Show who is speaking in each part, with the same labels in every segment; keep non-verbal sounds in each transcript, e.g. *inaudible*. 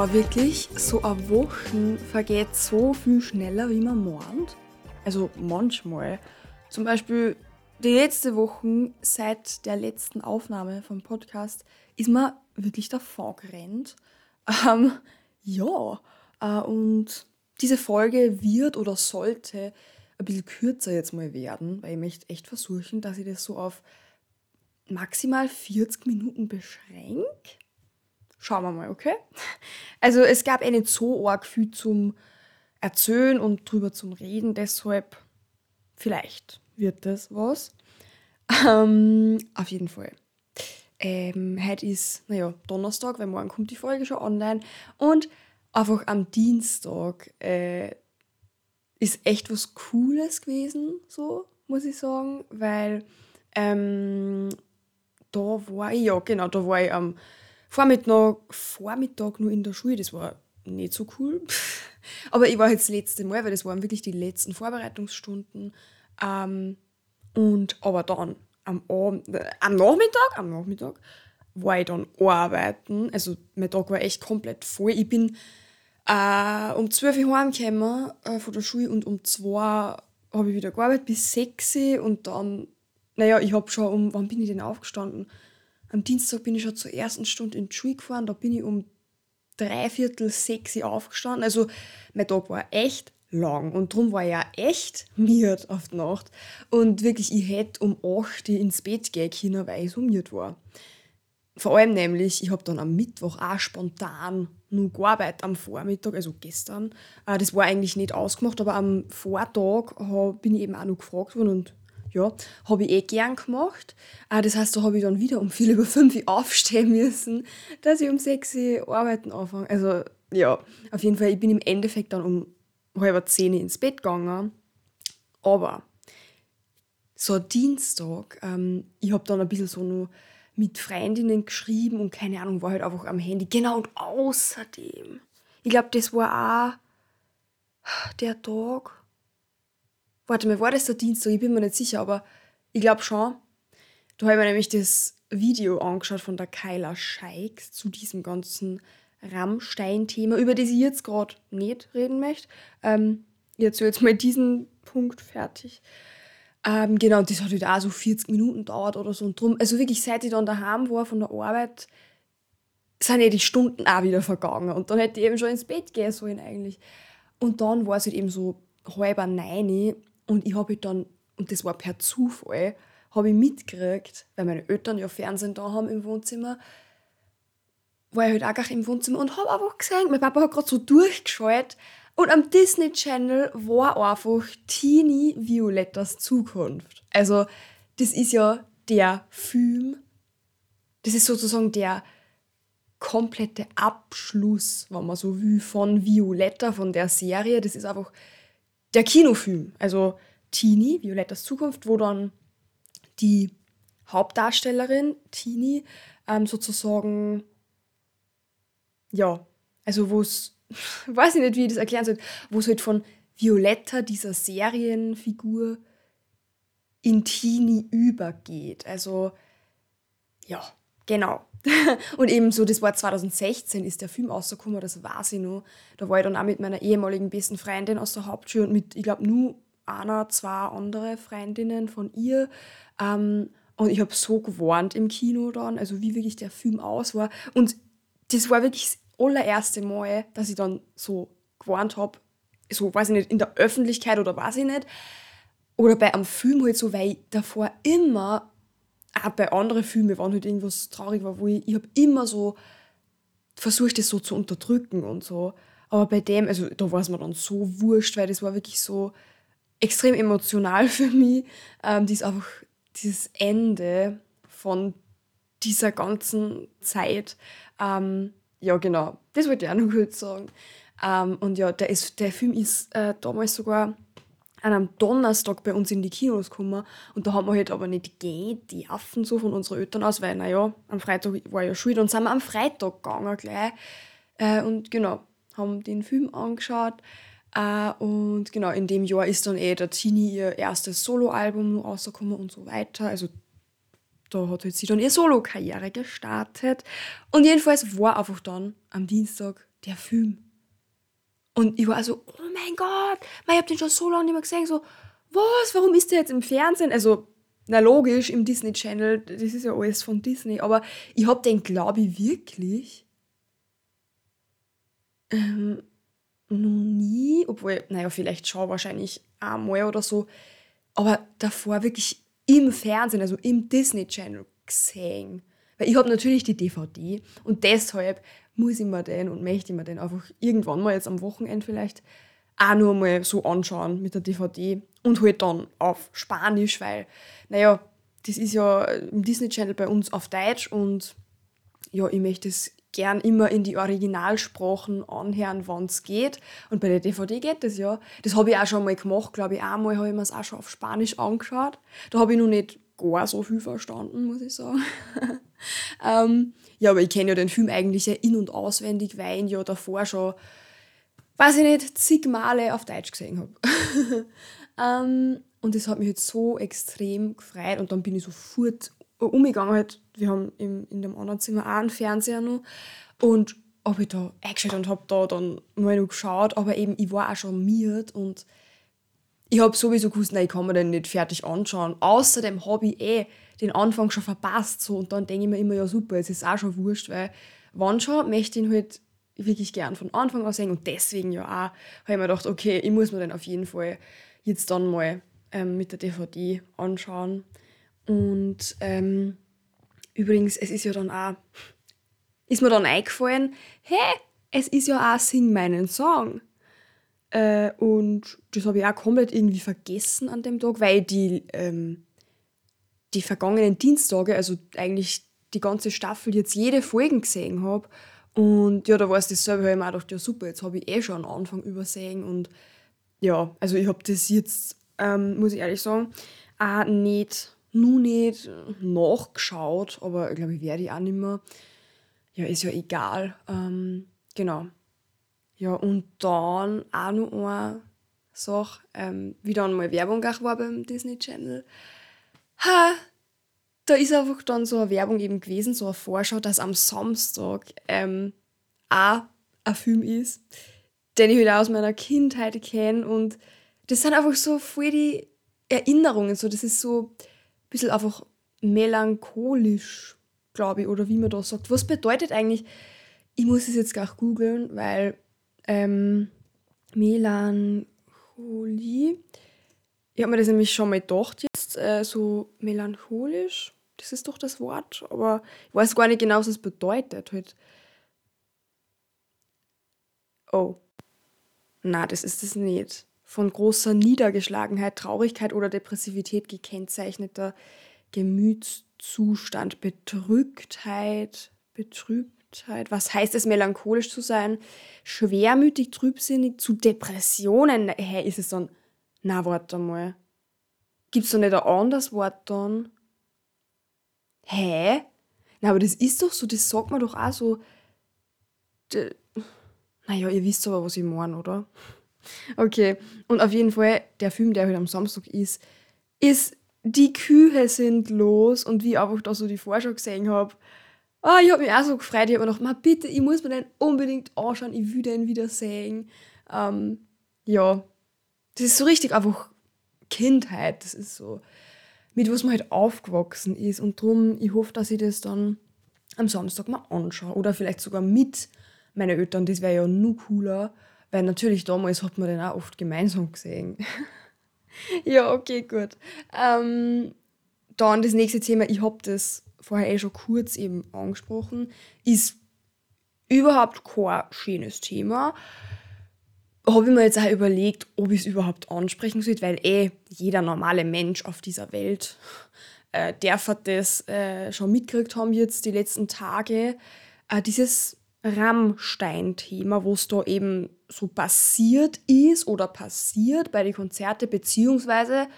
Speaker 1: Boah, wirklich, so eine Woche vergeht so viel schneller, wie man meint. Also manchmal. Zum Beispiel die letzte Woche seit der letzten Aufnahme vom Podcast ist mir wirklich davon gerannt. Ähm, ja, äh, und diese Folge wird oder sollte ein bisschen kürzer jetzt mal werden, weil ich möchte echt versuchen, dass ich das so auf maximal 40 Minuten beschränke. Schauen wir mal, okay? Also es gab eh nicht so arg viel zum Erzählen und drüber zum Reden, deshalb vielleicht wird das was. Ähm, auf jeden Fall. Ähm, heute ist, naja, Donnerstag, weil morgen kommt die Folge schon online. Und einfach am Dienstag äh, ist echt was Cooles gewesen, so muss ich sagen, weil ähm, da war ich, ja genau, da war ich am Vormittag, Vormittag nur in der Schule, das war nicht so cool. Aber ich war jetzt das letzte Mal, weil das waren wirklich die letzten Vorbereitungsstunden. Ähm, und aber dann am Abend, äh, am Nachmittag, am Nachmittag war ich dann arbeiten. Also mein Tag war echt komplett voll. Ich bin äh, um 12 Uhr heimgekommen äh, von der Schule und um 2 habe ich wieder gearbeitet bis 6 Uhr und dann, naja, ich habe schon um, wann bin ich denn aufgestanden? Am Dienstag bin ich schon zur ersten Stunde in die Schule gefahren, da bin ich um dreiviertel sechs aufgestanden. Also mein Tag war echt lang und darum war ich ja echt *laughs* miert auf die Nacht. Und wirklich, ich hätte um 8 Uhr ins Bett gehen können, weil ich so miert war. Vor allem nämlich, ich habe dann am Mittwoch auch spontan nur gearbeitet am Vormittag, also gestern. Äh, das war eigentlich nicht ausgemacht, aber am Vortag bin ich eben auch noch gefragt worden und ja, habe ich eh gern gemacht. Äh, das heißt, da habe ich dann wieder um viel über fünf Uhr aufstehen *laughs* müssen, dass ich um sechs Uhr arbeiten anfange. Also ja, auf jeden Fall, ich bin im Endeffekt dann um halb zehn ins Bett gegangen. Aber so Dienstag, ähm, ich habe dann ein bisschen so noch mit Freundinnen geschrieben und keine Ahnung, war halt einfach am Handy. Genau, und außerdem, ich glaube, das war auch der Tag, Warte mal, war das der Dienstag? Ich bin mir nicht sicher, aber ich glaube schon. Da habe ich mir nämlich das Video angeschaut von der Kyla Scheiks zu diesem ganzen Rammstein-Thema, über das ich jetzt gerade nicht reden möchte. Ähm, erzähle jetzt mal diesen Punkt fertig. Ähm, genau, das hat halt auch so 40 Minuten gedauert oder so. Und drum, also wirklich, seit ich dann daheim war von der Arbeit, sind ja die Stunden auch wieder vergangen. Und dann hätte ich eben schon ins Bett gehen sollen eigentlich. Und dann war es halt eben so halb neun und ich habe dann, und das war per Zufall, habe ich mitgekriegt, weil meine Eltern ja Fernsehen da haben im Wohnzimmer, war ich halt auch im Wohnzimmer und habe einfach gesehen, mein Papa hat gerade so durchgeschaltet und am Disney Channel war einfach Teeny Violettas Zukunft. Also, das ist ja der Film, das ist sozusagen der komplette Abschluss, wenn man so will, von Violetta, von der Serie. Das ist einfach der Kinofilm, also Tini, Violettas Zukunft, wo dann die Hauptdarstellerin Tini ähm, sozusagen, ja, also wo es, *laughs* weiß ich nicht, wie ich das erklären soll, wo es halt von Violetta, dieser Serienfigur, in Tini übergeht. Also, ja, genau. *laughs* und eben so, das war 2016, ist der Film rausgekommen, das weiß ich noch. Da war ich dann auch mit meiner ehemaligen besten Freundin aus der Hauptschule und mit, ich glaube, nur einer, zwei andere Freundinnen von ihr. Ähm, und ich habe so gewarnt im Kino dann, also wie wirklich der Film aus war. Und das war wirklich das allererste Mal, dass ich dann so gewarnt habe, so, weiß ich nicht, in der Öffentlichkeit oder weiß ich nicht. Oder bei einem Film halt so, weil ich davor immer auch bei anderen Filmen, wenn halt irgendwas traurig war, wo ich, ich habe immer so versucht, das so zu unterdrücken und so. Aber bei dem, also da war es mir dann so wurscht, weil das war wirklich so extrem emotional *laughs* für mich. Ähm, dies einfach dieses Ende von dieser ganzen Zeit. Ähm, ja, genau, das wollte ich auch noch kurz sagen. Ähm, und ja, der, ist, der Film ist äh, damals sogar an einem Donnerstag bei uns in die Kinos gekommen und da haben wir halt aber nicht gehen, die Affen so von unseren Eltern aus, weil naja, am Freitag war ja Schule, dann sind wir am Freitag gegangen gleich. Äh, und genau, haben den Film angeschaut. Äh, und genau, in dem Jahr ist dann eh der Tini ihr erstes Soloalbum rausgekommen und so weiter, also da hat halt sie dann ihre Solo-Karriere gestartet. Und jedenfalls war einfach dann am Dienstag der Film. Und ich war so, oh mein Gott, ich habe den schon so lange nicht mehr gesehen. So, was, warum ist der jetzt im Fernsehen? Also, na logisch, im Disney Channel, das ist ja alles von Disney, aber ich habe den, glaube ich, wirklich ähm, noch nie, obwohl, naja, vielleicht schon wahrscheinlich einmal oder so, aber davor wirklich im Fernsehen, also im Disney Channel gesehen. Weil ich habe natürlich die DVD und deshalb muss ich mir den und möchte ich mir den einfach irgendwann mal jetzt am Wochenende vielleicht auch nur mal so anschauen mit der DVD und halt dann auf Spanisch, weil, naja, das ist ja im Disney Channel bei uns auf Deutsch und ja, ich möchte es gern immer in die Originalsprachen anhören, wann es geht. Und bei der DVD geht das ja. Das habe ich auch schon mal gemacht, glaube ich. Einmal habe ich mir es auch schon auf Spanisch angeschaut. Da habe ich noch nicht gar so viel verstanden, muss ich sagen. *laughs* ähm, ja, aber ich kenne ja den Film eigentlich ja in- und auswendig, weil ich ihn ja davor schon, weiß ich nicht, zig Male auf Deutsch gesehen habe. *laughs* ähm, und das hat mich jetzt so extrem gefreut und dann bin ich sofort umgegangen. Halt, wir haben im, in dem anderen Zimmer auch einen Fernseher noch und habe ich da eingeschaltet und habe da dann mal noch geschaut, aber eben ich war auch schon miert und ich habe sowieso gewusst, nein, ich kann mir den nicht fertig anschauen. Außerdem habe ich eh den Anfang schon verpasst so und dann denke ich mir immer, ja super, jetzt ist auch schon wurscht, weil wann schon möchte ich ihn halt wirklich gern von Anfang an sehen und deswegen ja auch habe ich mir gedacht, okay, ich muss mir den auf jeden Fall jetzt dann mal ähm, mit der DVD anschauen. Und ähm, übrigens, es ist ja dann auch, ist mir dann eingefallen, hey, es ist ja auch Sing meinen Song. Äh, und das habe ich auch komplett irgendwie vergessen an dem Tag, weil die, ähm, die vergangenen Dienstage, also eigentlich die ganze Staffel, jetzt jede Folge gesehen habe. Und ja, da war es dasselbe, habe ich mir gedacht, ja super, jetzt habe ich eh schon am Anfang übersehen. Und ja, also ich habe das jetzt, ähm, muss ich ehrlich sagen, auch nicht nur nicht nachgeschaut, aber ich glaube, ich werde auch nicht mehr. Ja, ist ja egal. Ähm, genau. Ja, und dann auch noch eine Sache, ähm, wie dann mal Werbung auch war beim Disney Channel. Ha, da ist einfach dann so eine Werbung eben gewesen, so eine Vorschau, dass am Samstag ähm, auch ein Film ist, den ich halt auch aus meiner Kindheit kenne. Und das sind einfach so voll die Erinnerungen. So, das ist so, bisschen einfach melancholisch, glaube ich, oder wie man da sagt. Was bedeutet eigentlich, ich muss es jetzt gleich googeln, weil ähm, Melancholie, ich habe mir das nämlich schon mal gedacht jetzt, äh, so melancholisch, das ist doch das Wort, aber ich weiß gar nicht genau, was es bedeutet. Halt. Oh, na, das ist es nicht von großer Niedergeschlagenheit, Traurigkeit oder Depressivität gekennzeichneter Gemütszustand, Bedrücktheit, Betrübtheit. Was heißt es, melancholisch zu sein? Schwermütig, trübsinnig, zu Depressionen. Hä, hey, ist es dann. Na, warte mal. Gibt es da nicht ein anderes Wort dann? Hä? Na, aber das ist doch so, das sagt man doch auch so. Naja, ihr wisst aber, was ich meine, oder? Okay, und auf jeden Fall, der Film, der heute am Samstag ist, ist Die Kühe sind los und wie ich einfach da so die Vorschau gesehen habe, oh, ich habe mich auch so gefreut, ich habe mir gedacht, bitte, ich muss mir den unbedingt anschauen, ich will den wieder sehen. Ähm, ja, das ist so richtig einfach Kindheit, das ist so, mit was man halt aufgewachsen ist und darum, ich hoffe, dass ich das dann am Samstag mal anschaue oder vielleicht sogar mit meinen Eltern, das wäre ja nur cooler. Weil natürlich damals hat man den auch oft gemeinsam gesehen. *laughs* ja, okay, gut. Ähm, dann das nächste Thema, ich habe das vorher eh schon kurz eben angesprochen, ist überhaupt kein schönes Thema. Habe ich mir jetzt auch überlegt, ob ich es überhaupt ansprechen soll, weil eh jeder normale Mensch auf dieser Welt äh, darf das äh, schon mitgekriegt haben jetzt die letzten Tage. Äh, dieses Rammstein-Thema, wo es da eben so passiert ist oder passiert bei den Konzerten, beziehungsweise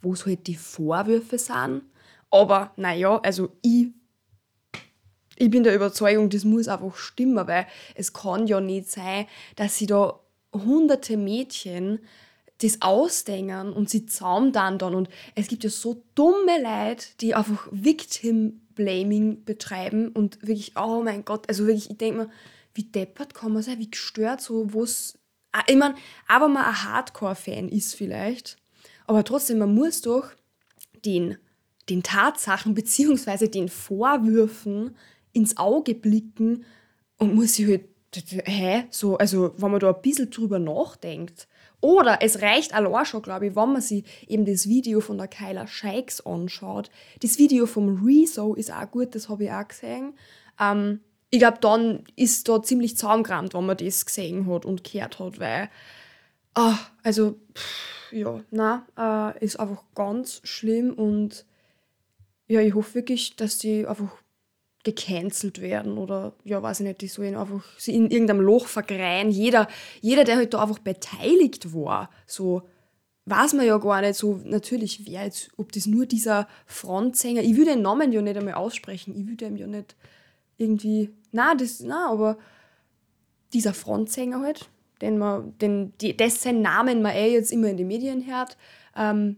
Speaker 1: wo es halt die Vorwürfe sind. Aber naja, also ich, ich bin der Überzeugung, das muss einfach stimmen, weil es kann ja nicht sein, dass sie da hunderte Mädchen das ausdenken und sie dann dann. Und es gibt ja so dumme Leute, die einfach Victim Blaming betreiben und wirklich, oh mein Gott, also wirklich, ich denke mir, wie deppert kann man sein, wie gestört, so was. Ah, ich meine, aber man ein Hardcore-Fan ist vielleicht, aber trotzdem, man muss doch den, den Tatsachen bzw. den Vorwürfen ins Auge blicken und muss sich halt, hä, so, also wenn man da ein bisschen drüber nachdenkt. Oder es reicht allein schon, glaube ich, wenn man sich eben das Video von der Kyla Shikes anschaut. Das Video vom Rezo ist auch gut, das habe ich auch gesehen. Ähm, ich glaube, dann ist da ziemlich zaumgerammt, wenn man das gesehen hat und gehört hat, weil, ah, also, pff, ja, na, äh, ist einfach ganz schlimm und ja, ich hoffe wirklich, dass die einfach gecancelt werden oder ja, weiß ich nicht, die sollen einfach sie in irgendeinem Loch vergreien. Jeder, jeder, der halt da einfach beteiligt war, so weiß man ja gar nicht so natürlich, wer jetzt, ob das nur dieser Frontsänger, ich will den Namen ja nicht einmal aussprechen, ich will dem ja nicht irgendwie, na, das, na, aber dieser Frontsänger halt, den man, den, die, dessen Namen man eh jetzt immer in den Medien hört, ähm,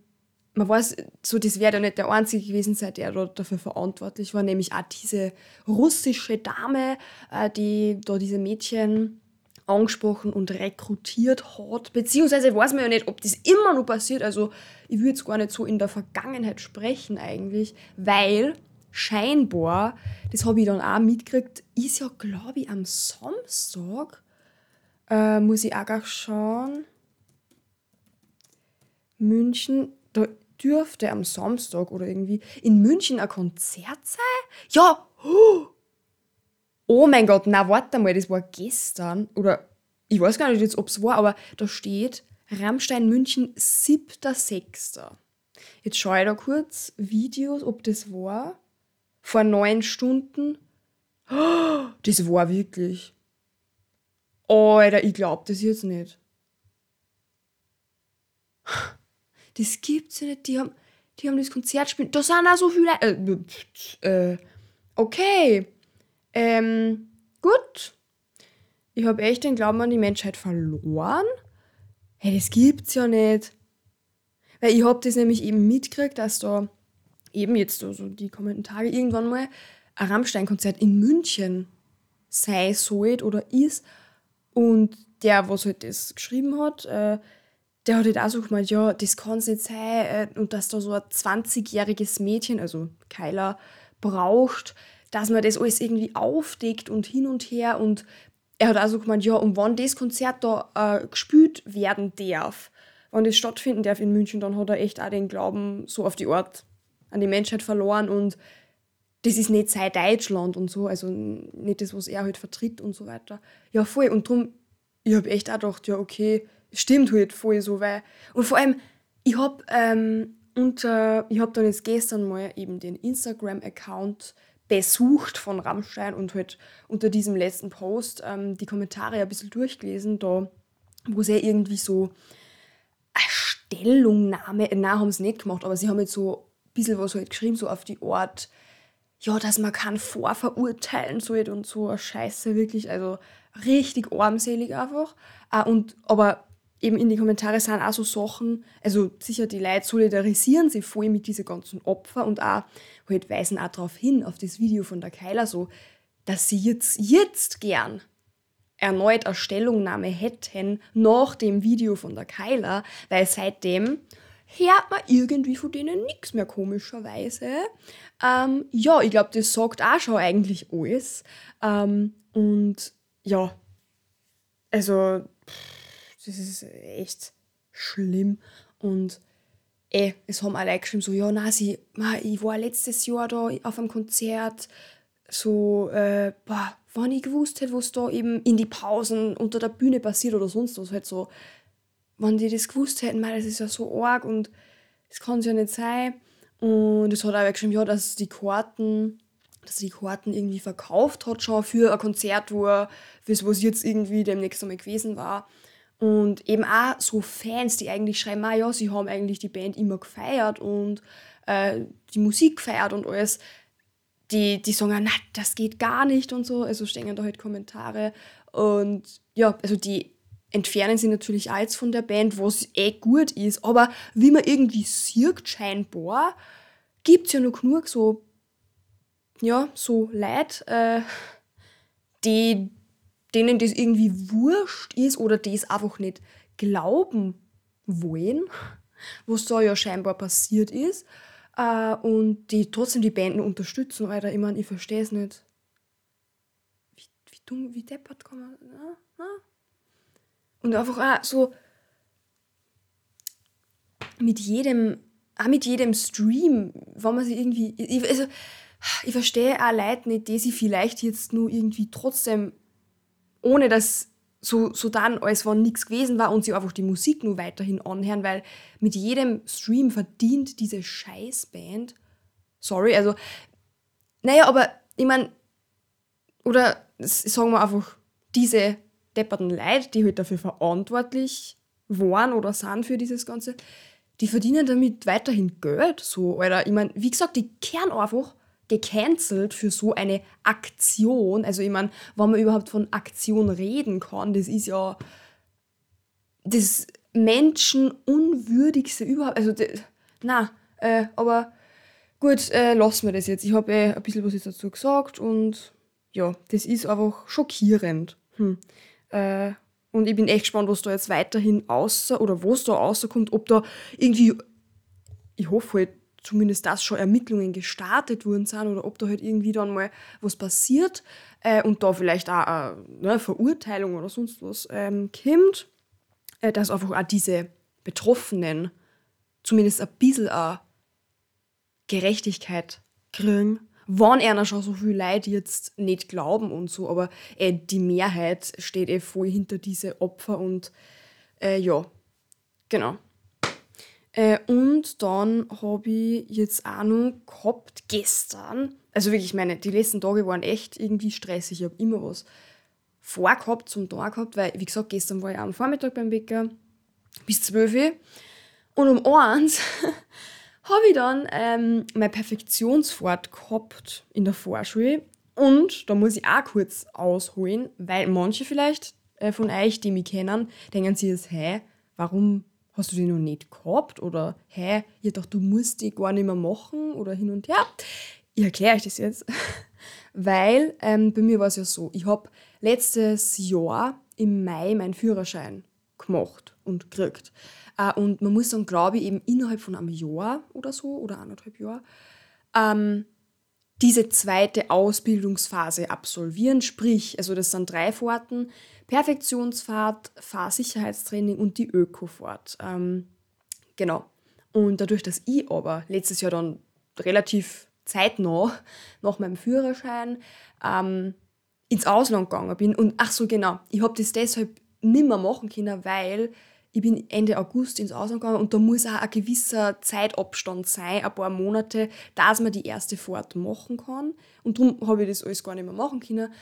Speaker 1: man weiß, so das wäre ja nicht der einzige gewesen sein, der dafür verantwortlich war, nämlich auch diese russische Dame, äh, die da diese Mädchen angesprochen und rekrutiert hat. Beziehungsweise weiß man ja nicht, ob das immer noch passiert. Also ich würde jetzt gar nicht so in der Vergangenheit sprechen eigentlich, weil scheinbar, das habe ich dann auch mitgekriegt, ist ja, glaube ich, am Samstag, äh, muss ich auch schauen, München, da dürfte am Samstag oder irgendwie in München ein Konzert sein? Ja! Oh mein Gott, na warte mal, das war gestern. Oder ich weiß gar nicht jetzt, ob es war, aber da steht Rammstein München 7.6. Jetzt schaue ich da kurz Videos, ob das war. Vor neun Stunden. Das war wirklich. Alter, ich glaube das jetzt nicht. Das gibt's ja nicht. Die haben, die haben das Konzert gespielt. Da sind auch so viele. Äh, äh, okay. Ähm, gut. Ich habe echt den Glauben an die Menschheit verloren. Hey, das gibt's ja nicht. Weil ich habe das nämlich eben mitgekriegt, dass da eben jetzt so die kommenden Tage irgendwann mal ein Rammstein-Konzert in München sei sollte oder ist. Und der, was halt das geschrieben hat, äh, der hat halt auch so gemeint, ja, das kann es nicht sein äh, und dass da so ein 20-jähriges Mädchen, also Kyla, braucht, dass man das alles irgendwie aufdeckt und hin und her und er hat also gemeint, ja, und wann das Konzert da äh, gespielt werden darf, wann das stattfinden darf in München, dann hat er echt auch den Glauben so auf die Art an die Menschheit verloren und das ist nicht sein Deutschland und so, also nicht das, was er halt vertritt und so weiter. Ja, voll. Und darum, ich habe echt auch gedacht, ja, okay, stimmt halt voll so, weil. Und vor allem, ich habe ähm, unter, ich habe dann jetzt gestern mal eben den Instagram-Account besucht von Rammstein und halt unter diesem letzten Post ähm, die Kommentare ein bisschen durchgelesen, da wo sie irgendwie so eine Stellungnahme, na, haben sie nicht gemacht, aber sie haben jetzt so ein bisschen was halt geschrieben, so auf die Art, ja, dass man kann vorverurteilen sollte und so eine Scheiße, wirklich, also richtig armselig einfach. Ah, und, aber eben in die Kommentare sind auch so Sachen, also sicher die Leute solidarisieren sich voll mit diesen ganzen Opfern und auch halt weisen auch darauf hin, auf das Video von der Keiler so, dass sie jetzt, jetzt gern erneut eine Stellungnahme hätten nach dem Video von der Keiler, weil seitdem hört man irgendwie von denen nichts mehr komischerweise. Ähm, ja, ich glaube, das sagt auch schon eigentlich alles. Ähm, und ja, also das ist echt schlimm. Und eh, es haben alle geschrieben, so, ja, na, ich war letztes Jahr da auf einem Konzert, so, äh, boah, wenn ich gewusst hätte, was da eben in die Pausen unter der Bühne passiert oder sonst was, halt so, wenn die das gewusst hätten, man, das ist ja so arg und das kann es ja nicht sein. Und es hat auch geschrieben, ja, dass die Karten, dass die Karten irgendwie verkauft hat schon für ein Konzert, wo er, fürs was jetzt irgendwie demnächst einmal gewesen war. Und eben auch so Fans, die eigentlich schreiben, ah ja, sie haben eigentlich die Band immer gefeiert und äh, die Musik gefeiert und alles. Die, die sagen, na, das geht gar nicht und so. Also stehen da halt Kommentare. Und ja, also die entfernen sie natürlich als von der Band, was eh gut ist. Aber wie man irgendwie sieht, scheinbar, gibt es ja noch genug so, ja, so Leute, äh, die denen das irgendwie wurscht ist oder das einfach nicht glauben wollen, *laughs* was da ja scheinbar passiert ist. Äh, und die trotzdem die Banden unterstützen, Alter. Ich meine, ich verstehe es nicht. Wie, wie dumm, wie deppert kann man. Na, na? Und einfach auch so mit jedem, auch mit jedem Stream, wenn man sich irgendwie. Ich, also, ich verstehe auch Leute nicht, die sie vielleicht jetzt nur irgendwie trotzdem, ohne dass so, so dann, als wenn nichts gewesen war und sie einfach die Musik nur weiterhin anhören, weil mit jedem Stream verdient diese Scheißband. Sorry, also, naja, aber ich meine, oder sagen wir einfach, diese depperten Leute, die halt dafür verantwortlich waren oder sind für dieses Ganze, die verdienen damit weiterhin Geld. So, Alter, ich meine, wie gesagt, die kehren einfach gecancelt für so eine Aktion. Also ich meine, wenn man überhaupt von Aktion reden kann, das ist ja das Menschenunwürdigste überhaupt. Also, das, na, äh, aber gut, äh, lassen wir das jetzt. Ich habe eh ein bisschen was jetzt dazu gesagt und ja, das ist einfach schockierend. Hm. Äh, und ich bin echt gespannt, was da jetzt weiterhin außer oder was da rauskommt, ob da irgendwie, ich hoffe halt, zumindest dass schon Ermittlungen gestartet worden sind oder ob da halt irgendwie dann mal was passiert äh, und da vielleicht auch eine ne, Verurteilung oder sonst was ähm, kommt, äh, dass einfach auch diese Betroffenen zumindest ein bisschen eine Gerechtigkeit kriegen. Wann einer schon so viele Leute jetzt nicht glauben und so, aber äh, die Mehrheit steht eh voll hinter diese Opfer und äh, ja, genau. Äh, und dann habe ich jetzt auch noch gehabt, gestern, also wirklich meine, die letzten Tage waren echt irgendwie stressig. Ich habe immer was vorgehabt, zum Tag gehabt, weil, wie gesagt, gestern war ich am Vormittag beim Bäcker bis 12 Uhr. Und um eins *laughs* habe ich dann ähm, meine Perfektionsfahrt gehabt in der Vorschule. Und da muss ich auch kurz ausholen, weil manche vielleicht äh, von euch, die mich kennen, denken sich jetzt, hey, warum hast du die noch nicht gehabt? Oder, hä, ich dachte, du musst die gar nicht mehr machen oder hin und her. Ich erkläre euch das jetzt. *laughs* Weil ähm, bei mir war es ja so, ich habe letztes Jahr im Mai meinen Führerschein gemacht und gekriegt. Äh, und man muss dann, glaube ich, eben innerhalb von einem Jahr oder so oder anderthalb Jahr ähm, diese zweite Ausbildungsphase absolvieren. Sprich, also das sind drei Fahrten, Perfektionsfahrt, Fahrsicherheitstraining und die Ökofahrt. Ähm, genau. Und dadurch, dass ich aber letztes Jahr dann relativ zeitnah nach meinem Führerschein ähm, ins Ausland gegangen bin und ach so genau, ich habe das deshalb nicht mehr machen können, weil ich bin Ende August ins Ausland gegangen und da muss auch ein gewisser Zeitabstand sein, ein paar Monate, dass man die erste Fahrt machen kann. Und darum habe ich das alles gar nicht mehr machen können.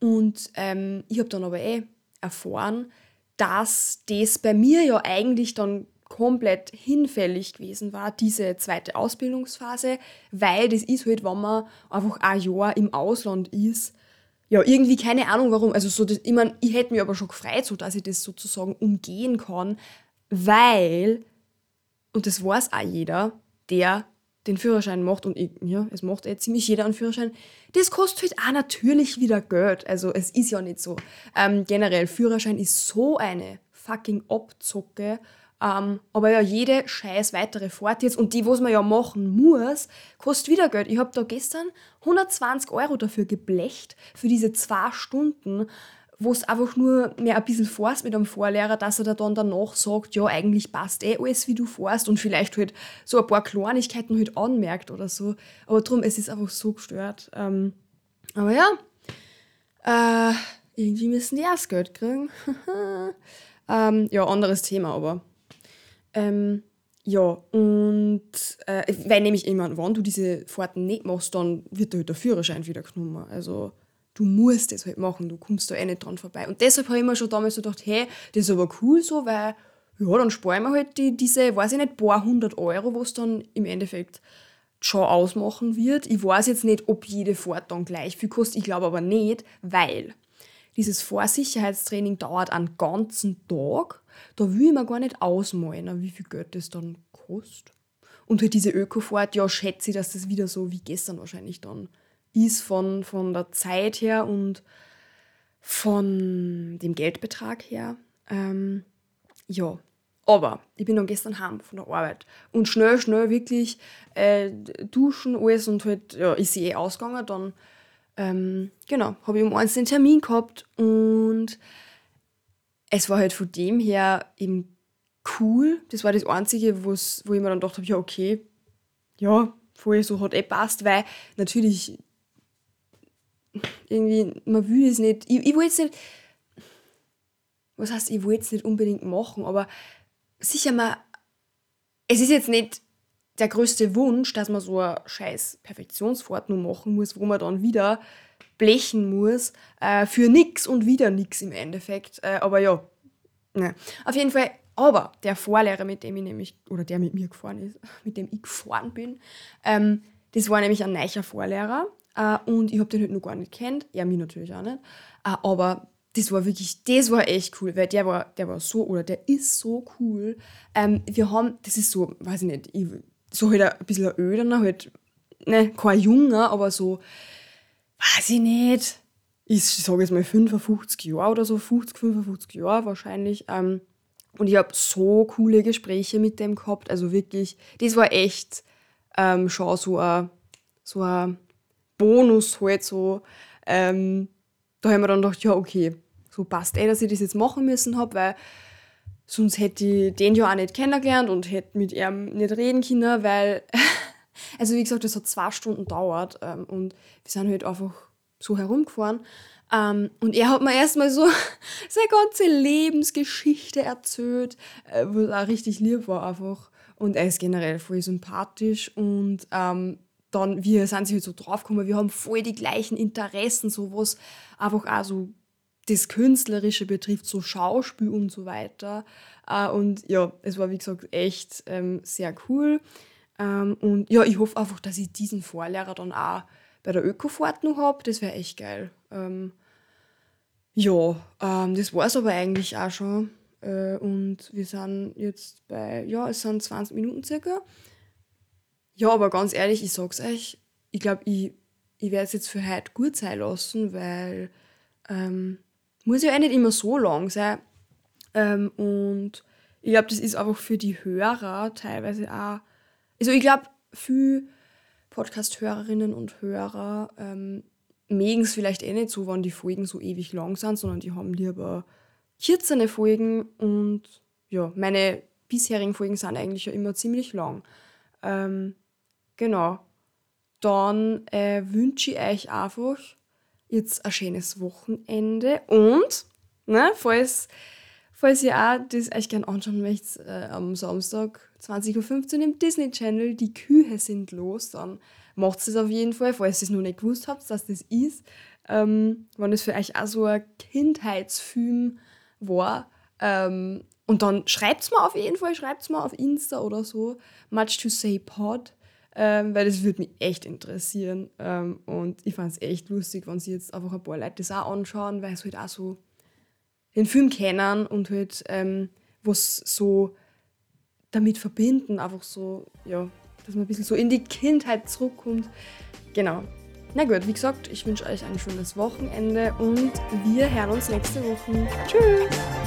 Speaker 1: Und ähm, ich habe dann aber eh erfahren, dass das bei mir ja eigentlich dann komplett hinfällig gewesen war, diese zweite Ausbildungsphase, weil das ist halt, wenn man einfach ein Jahr im Ausland ist, ja, irgendwie keine Ahnung warum. Also so, das, ich meine, ich hätte mich aber schon gefreut, so dass ich das sozusagen umgehen kann, weil, und das weiß auch jeder, der den Führerschein macht, und ich, ja, es macht eh ziemlich jeder einen Führerschein, das kostet halt auch natürlich wieder Geld. Also es ist ja nicht so. Ähm, generell, Führerschein ist so eine fucking Abzocke ähm, aber ja, jede scheiß weitere Fahrt jetzt und die, was man ja machen muss, kostet wieder Geld. Ich habe da gestern 120 Euro dafür geblecht, für diese zwei Stunden, wo es einfach nur mehr ein bisschen fährst mit einem Vorlehrer, dass er da dann danach sagt, ja, eigentlich passt eh alles, wie du fährst und vielleicht halt so ein paar Kleinigkeiten halt anmerkt oder so. Aber drum, es ist einfach so gestört. Ähm, aber ja, äh, irgendwie müssen die erst Geld kriegen. *laughs* ähm, ja, anderes Thema, aber ähm, ja, und äh, weil nämlich immer, wenn du diese Fahrten nicht machst, dann wird halt der Führerschein wieder genommen. Also du musst das halt machen, du kommst da eh nicht dran vorbei. Und deshalb habe ich mir schon damals so gedacht, hey, das ist aber cool so, weil ja, dann sparen wir halt die, diese, weiß ich nicht, paar hundert Euro, was dann im Endeffekt schon ausmachen wird. Ich weiß jetzt nicht, ob jede Fahrt dann gleich viel kostet, ich glaube aber nicht, weil dieses Vorsicherheitstraining dauert einen ganzen Tag da will ich mir gar nicht ausmalen, wie viel Geld das dann kostet. Und halt diese Ökofahrt, ja, schätze ich, dass das wieder so wie gestern wahrscheinlich dann ist von, von der Zeit her und von dem Geldbetrag her. Ähm, ja, aber ich bin dann gestern heim von der Arbeit und schnell, schnell wirklich äh, duschen, alles und halt, ja, ist sie eh ausgegangen. Dann, ähm, genau, habe ich um eins den Termin gehabt und es war halt von dem her eben cool. Das war das Einzige, wo ich mir dann gedacht habe, ja, okay, ja, voll so hat eh passt, weil natürlich irgendwie, man will es nicht, ich, ich will jetzt nicht, was heißt, ich will es nicht unbedingt machen, aber sicher mal, es ist jetzt nicht der größte Wunsch, dass man so eine scheiß Perfektionsfortnung machen muss, wo man dann wieder blechen muss, äh, für nix und wieder nix im Endeffekt. Äh, aber ja, ne. auf jeden Fall, aber der Vorlehrer, mit dem ich nämlich, oder der mit mir gefahren ist, *laughs* mit dem ich gefahren bin, ähm, das war nämlich ein neuer Vorlehrer äh, und ich habe den halt noch gar nicht kennt, er mich natürlich auch nicht, äh, aber das war wirklich, das war echt cool, weil der war, der war so, oder der ist so cool. Ähm, wir haben, das ist so, weiß ich nicht, ich, so halt ein bisschen öderner, halt, ne, kein Junger, aber so, weiß ich nicht, ich sage jetzt mal 55 Jahre oder so, 50, 55 Jahre wahrscheinlich. Ähm, und ich habe so coole Gespräche mit dem gehabt, also wirklich, das war echt ähm, schon so ein, so Bonus halt so. Ähm, da haben wir dann gedacht, ja, okay, so passt eh, dass ich das jetzt machen müssen habe, weil sonst hätte ich den ja auch nicht kennengelernt und hätte mit ihm nicht reden können, weil, *laughs* also wie gesagt, das hat zwei Stunden gedauert ähm, und wir sind halt einfach so herumgefahren. Ähm, und er hat mir erstmal so *laughs* seine ganze Lebensgeschichte erzählt, äh, was auch richtig lieb war einfach. Und er ist generell voll sympathisch und ähm, dann, wir sind sich halt so draufgekommen, wir haben voll die gleichen Interessen, so was einfach auch so das Künstlerische betrifft, so Schauspiel und so weiter. Äh, und ja, es war wie gesagt echt ähm, sehr cool. Ähm, und ja, ich hoffe einfach, dass ich diesen Vorlehrer dann auch bei der Ökofahrt noch habe. Das wäre echt geil. Ähm, ja, ähm, das war es aber eigentlich auch schon. Äh, und wir sind jetzt bei, ja, es sind 20 Minuten circa. Ja, aber ganz ehrlich, ich sag's euch, ich glaube, ich, ich werde es jetzt für heute gut sein lassen, weil ähm, muss ja auch nicht immer so lang sein. Ähm, und ich glaube, das ist einfach für die Hörer teilweise auch. Also ich glaube, für Podcast-Hörerinnen und Hörer ähm, mögen es vielleicht eh nicht so, wenn die Folgen so ewig lang sind, sondern die haben lieber kürzere Folgen und ja, meine bisherigen Folgen sind eigentlich ja immer ziemlich lang. Ähm, genau. Dann äh, wünsche ich euch einfach jetzt ein schönes Wochenende und, ne, falls, falls ihr auch das euch gerne anschauen möchtet, äh, am Samstag 20.15 Uhr im Disney Channel, die Kühe sind los, dann macht es auf jeden Fall, falls ihr es noch nicht gewusst habt, dass das ist. Ähm, wenn das für euch auch so ein Kindheitsfilm war. Ähm, und dann schreibt es mir auf jeden Fall, schreibt es mir auf Insta oder so, much to say pod ähm, weil das würde mich echt interessieren. Ähm, und ich fand es echt lustig, wenn sie jetzt einfach ein paar Leute das auch anschauen, weil sie halt auch so den Film kennen und halt ähm, was so damit verbinden, einfach so, ja, dass man ein bisschen so in die Kindheit zurückkommt. Genau. Na gut, wie gesagt, ich wünsche euch ein schönes Wochenende und wir hören uns nächste Woche. Tschüss!